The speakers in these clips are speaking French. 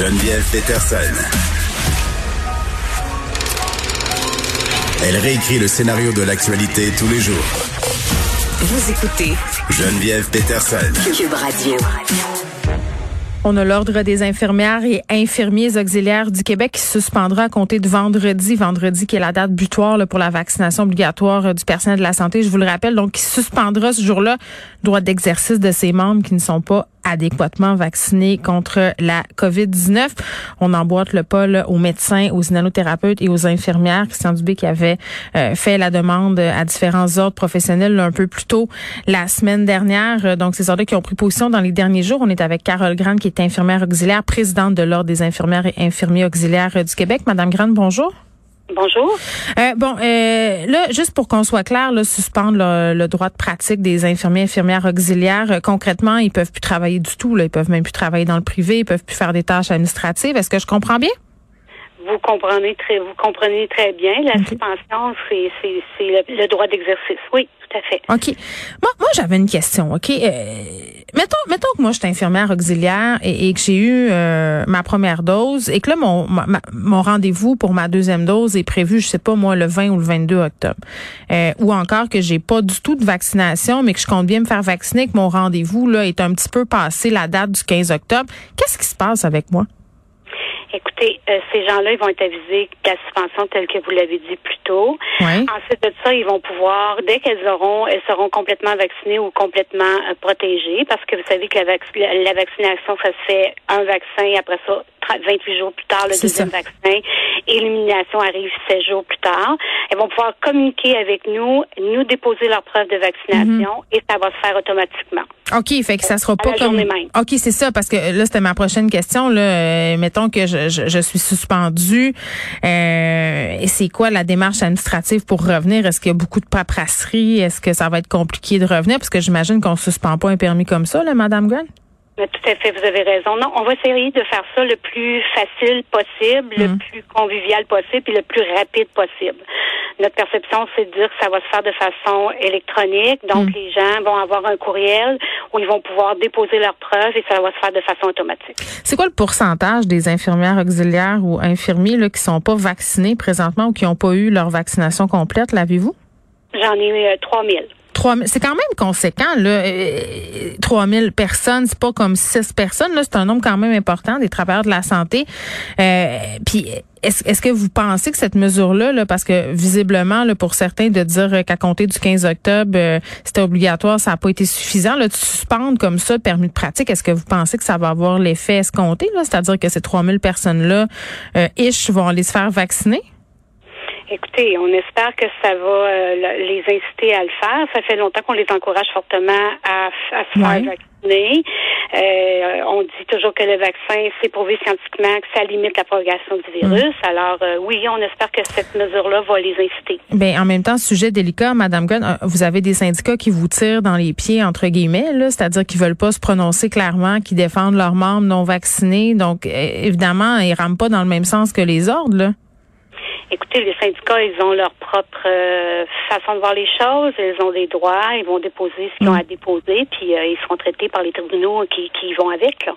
Geneviève Peterson. Elle réécrit le scénario de l'actualité tous les jours. Vous écoutez Geneviève Peterson. Cube Radio. On a l'Ordre des infirmières et infirmiers auxiliaires du Québec qui suspendra à compter de vendredi, vendredi qui est la date butoir là, pour la vaccination obligatoire euh, du personnel de la santé. Je vous le rappelle, donc qui suspendra ce jour-là le droit d'exercice de ses membres qui ne sont pas adéquatement vaccinés contre la COVID-19. On emboîte le pas aux médecins, aux inhalothérapeutes et aux infirmières. Christian Dubé qui avait euh, fait la demande à différents ordres professionnels un peu plus tôt la semaine dernière. Donc, ces ordres qui ont pris position dans les derniers jours. On est avec Carole Grande qui est infirmière auxiliaire, présidente de l'Ordre des infirmières et infirmiers auxiliaires du Québec. Madame Grande, bonjour. Bonjour. Euh, bon, euh, là, juste pour qu'on soit clair, là, suspendre le, droit de pratique des infirmiers infirmières auxiliaires, euh, concrètement, ils peuvent plus travailler du tout. Là, ils peuvent même plus travailler dans le privé, ils peuvent plus faire des tâches administratives. Est-ce que je comprends bien? Vous comprenez très, vous comprenez très bien. La suspension, c'est, c'est, c'est le, le droit d'exercice. Oui, tout à fait. OK. Moi, moi j'avais une question, OK? Euh, mettons, mettons que moi, je suis infirmière auxiliaire et, et que j'ai eu euh, ma première dose et que là, mon, ma- mon rendez-vous pour ma deuxième dose est prévu, je sais pas, moi, le 20 ou le 22 octobre. Euh, ou encore que j'ai pas du tout de vaccination, mais que je compte bien me faire vacciner, que mon rendez-vous, là, est un petit peu passé la date du 15 octobre. Qu'est-ce qui se passe avec moi? Écoutez, euh, ces gens-là, ils vont être avisés de la suspension telle que vous l'avez dit plus tôt. Oui. Ensuite de ça, ils vont pouvoir, dès qu'elles auront, elles seront complètement vaccinées ou complètement euh, protégées, parce que vous savez que la, vac- la, la vaccination, ça se fait un vaccin, après ça, 30 28 jours plus tard, le deuxième ça. vaccin, et l'illumination arrive 16 jours plus tard. Elles vont pouvoir communiquer avec nous, nous déposer leur preuve de vaccination, et ça va se faire automatiquement. OK, fait que ça sera À pas comme. même. OK, c'est ça, parce que là, c'était ma prochaine question. Là, Euh, mettons que je, je, je suis suspendue. Euh, et c'est quoi la démarche administrative pour revenir? Est-ce qu'il y a beaucoup de paperasserie? Est-ce que ça va être compliqué de revenir? Parce que j'imagine qu'on suspend pas un permis comme ça, là, Madame Grant? Mais Tout à fait, vous avez raison. Non, on va essayer de faire ça le plus facile possible, le Mhm. plus convivial possible et le plus rapide possible. Notre perception, c'est de dire que ça va se faire de façon électronique. Donc, Mhm. les gens vont avoir un courriel où ils vont pouvoir déposer leurs preuves et ça va se faire de façon automatique. C'est quoi le pourcentage des infirmières auxiliaires ou infirmiers là, qui sont pas vaccinés présentement ou qui n'ont pas eu leur vaccination complète, l'avez-vous? J'en ai euh, 3000. 3000 c'est quand même conséquent là. Euh, 3000 personnes c'est pas comme 6 personnes là. C'est un nombre quand même important des travailleurs de la santé. Euh, puis est-ce que vous pensez que cette mesure là, parce que visiblement là pour certains de dire euh, qu'à compter du 15 octobre euh, c'était obligatoire ça n'a pas été suffisant de suspendre comme ça le permis de pratique est-ce que vous pensez que ça va avoir l'effet escompté là? C'est-à-dire que ces 3000 personnes là euh, ish vont aller se faire vacciner? Écoutez, on espère que ça va euh, le- les inciter à le faire. Ça fait longtemps qu'on les encourage fortement à, à se Ouais. faire vacciner. Euh, on dit toujours que le vaccin, c'est prouvé scientifiquement que ça limite la propagation du virus. Alors euh, oui, on espère que cette mesure-là va les inciter. Ben en même temps, sujet délicat, Madame Gunn, vous avez des syndicats qui vous tirent dans les pieds entre guillemets, là, c'est-à-dire qu'ils veulent pas se prononcer clairement, qui défendent leurs membres non vaccinés. Donc évidemment, ils rament pas dans le même sens que les ordres. Là. Écoutez, les syndicats, ils ont leur propre euh, façon de voir les choses. Ils ont des droits. Ils vont déposer ce qu'ils ont à déposer, puis euh, ils seront traités par les tribunaux qui, qui vont avec. Là.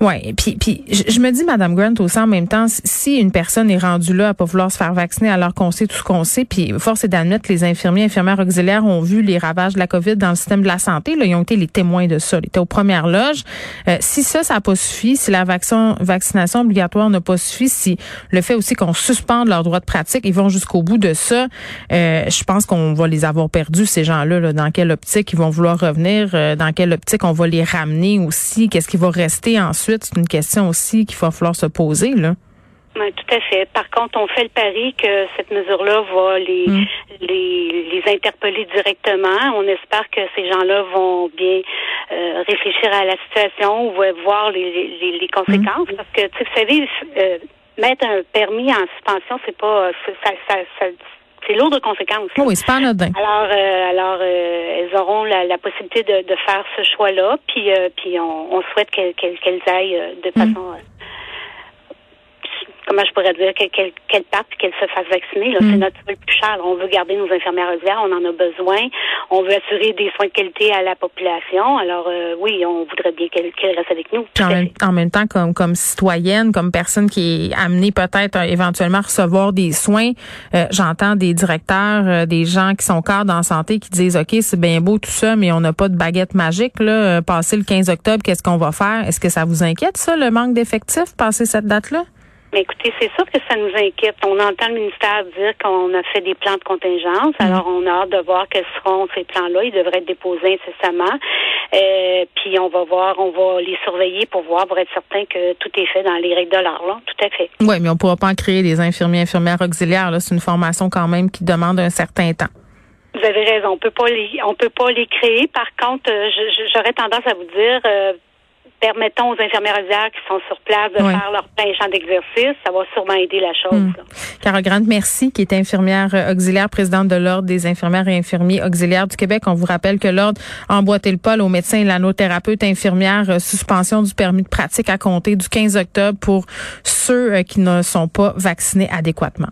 Ouais, puis puis je, me dis Madame Grant aussi en même temps si- une personne est rendue là à pas vouloir se faire vacciner alors qu'on sait tout ce qu'on sait puis force est d'admettre que les infirmiers infirmières auxiliaires ont vu les ravages de la Covid dans le système de la santé là, ils ont été les témoins de ça, ils étaient aux premières loges. Euh, si ça ça n'a pas suffi, si la vaccin, vaccination obligatoire n'a pas suffi, si le fait aussi qu'on suspende leur droit de pratique, ils vont jusqu'au bout de ça, euh, je pense qu'on va les avoir perdus ces gens-là là, dans quelle optique ils vont vouloir revenir, euh, dans quelle optique on va les ramener aussi, qu'est-ce qui va rester ensuite, c'est une question aussi qu'il va falloir se poser là. Oui, tout à fait. Par contre, on fait le pari que cette mesure-là va les, Mm. les, les interpeller directement. On espère que ces gens-là vont bien euh, réfléchir à la situation ou voir les, les, les conséquences. Parce que, tu sais, vous savez, euh, mettre un permis en suspension, c'est pas, c'est- ça, ça, ça, c'est lourd de conséquences. là. Oui, c'est pas anodin. Alors, euh, alors, euh, elles auront la, la possibilité de, de faire ce choix-là, puis, euh, puis on, on souhaite qu'elles aillent euh, de Mm. façon, euh, comment je pourrais dire, qu'elle et qu'elle se fasse vacciner. C'est notre truc plus cher. On veut garder nos infirmières auxiliaires, on en a besoin. On veut assurer des soins de qualité à la population. Alors oui, on voudrait bien qu'elle reste avec nous. En même, temps, comme, comme citoyenne, comme personne qui est amenée peut-être éventuellement à recevoir des soins, j'entends des directeurs, des gens qui sont cadres en santé qui disent, OK, c'est bien beau tout ça, mais on n'a pas de baguette magique. Là, passé le 15 octobre, qu'est-ce qu'on va faire? Est-ce que ça vous inquiète, ça, le manque d'effectifs, passer cette date-là? Mais écoutez, c'est sûr que ça nous inquiète. On entend le ministère dire qu'on a fait des plans de contingence. Mm. Alors, on a hâte de voir quels seront ces plans-là. Ils devraient être déposés incessamment. Euh, puis, on va voir, on va les surveiller pour voir, pour être certain que tout est fait dans les règles de l'art. Là. Tout à fait. Oui, mais on ne pourra pas en créer des infirmiers, infirmières auxiliaires. C'est une formation quand même qui demande un certain temps. Vous avez raison. On peut pas les, on peut pas les créer. Par contre, euh, j'aurais tendance à vous dire, euh, permettons aux infirmières auxiliaires qui sont sur place de faire leur plein champ d'exercice. Ça va sûrement aider la chose. Hmm. Carole Grant, merci, qui est infirmière euh, auxiliaire, présidente de l'Ordre des infirmières et infirmiers auxiliaires du Québec. On vous rappelle que l'Ordre a emboîté le pas aux médecins et l'anothérapeute infirmière, suspension du permis de pratique à compter du 15 octobre pour ceux qui ne sont pas vaccinés adéquatement.